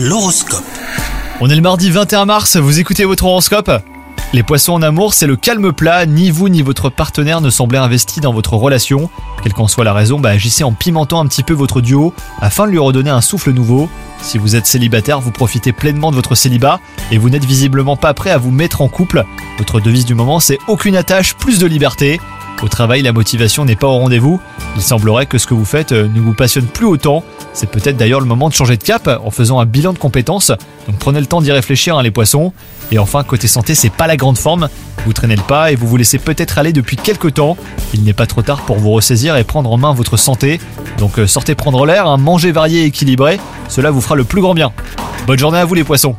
L'horoscope. On est le mardi 21 mars, vous écoutez votre horoscope? Les poissons en amour, c'est le calme plat, ni vous ni votre partenaire ne semblez investi dans votre relation. Quelle qu'en soit la raison, bah, agissez en pimentant un petit peu votre duo afin de lui redonner un souffle nouveau. Si vous êtes célibataire, vous profitez pleinement de votre célibat et vous n'êtes visiblement pas prêt à vous mettre en couple. Votre devise du moment, c'est aucune attache, plus de liberté. Au travail, la motivation n'est pas au rendez-vous. Il semblerait que ce que vous faites euh, ne vous passionne plus autant. C'est peut-être d'ailleurs le moment de changer de cap en faisant un bilan de compétences. Donc prenez le temps d'y réfléchir, hein, les poissons. Et enfin, côté santé, c'est pas la grande forme. Vous traînez le pas et vous vous laissez peut-être aller depuis quelques temps. Il n'est pas trop tard pour vous ressaisir et prendre en main votre santé. Donc euh, sortez prendre l'air, hein, mangez varié et équilibré. Cela vous fera le plus grand bien. Bonne journée à vous les poissons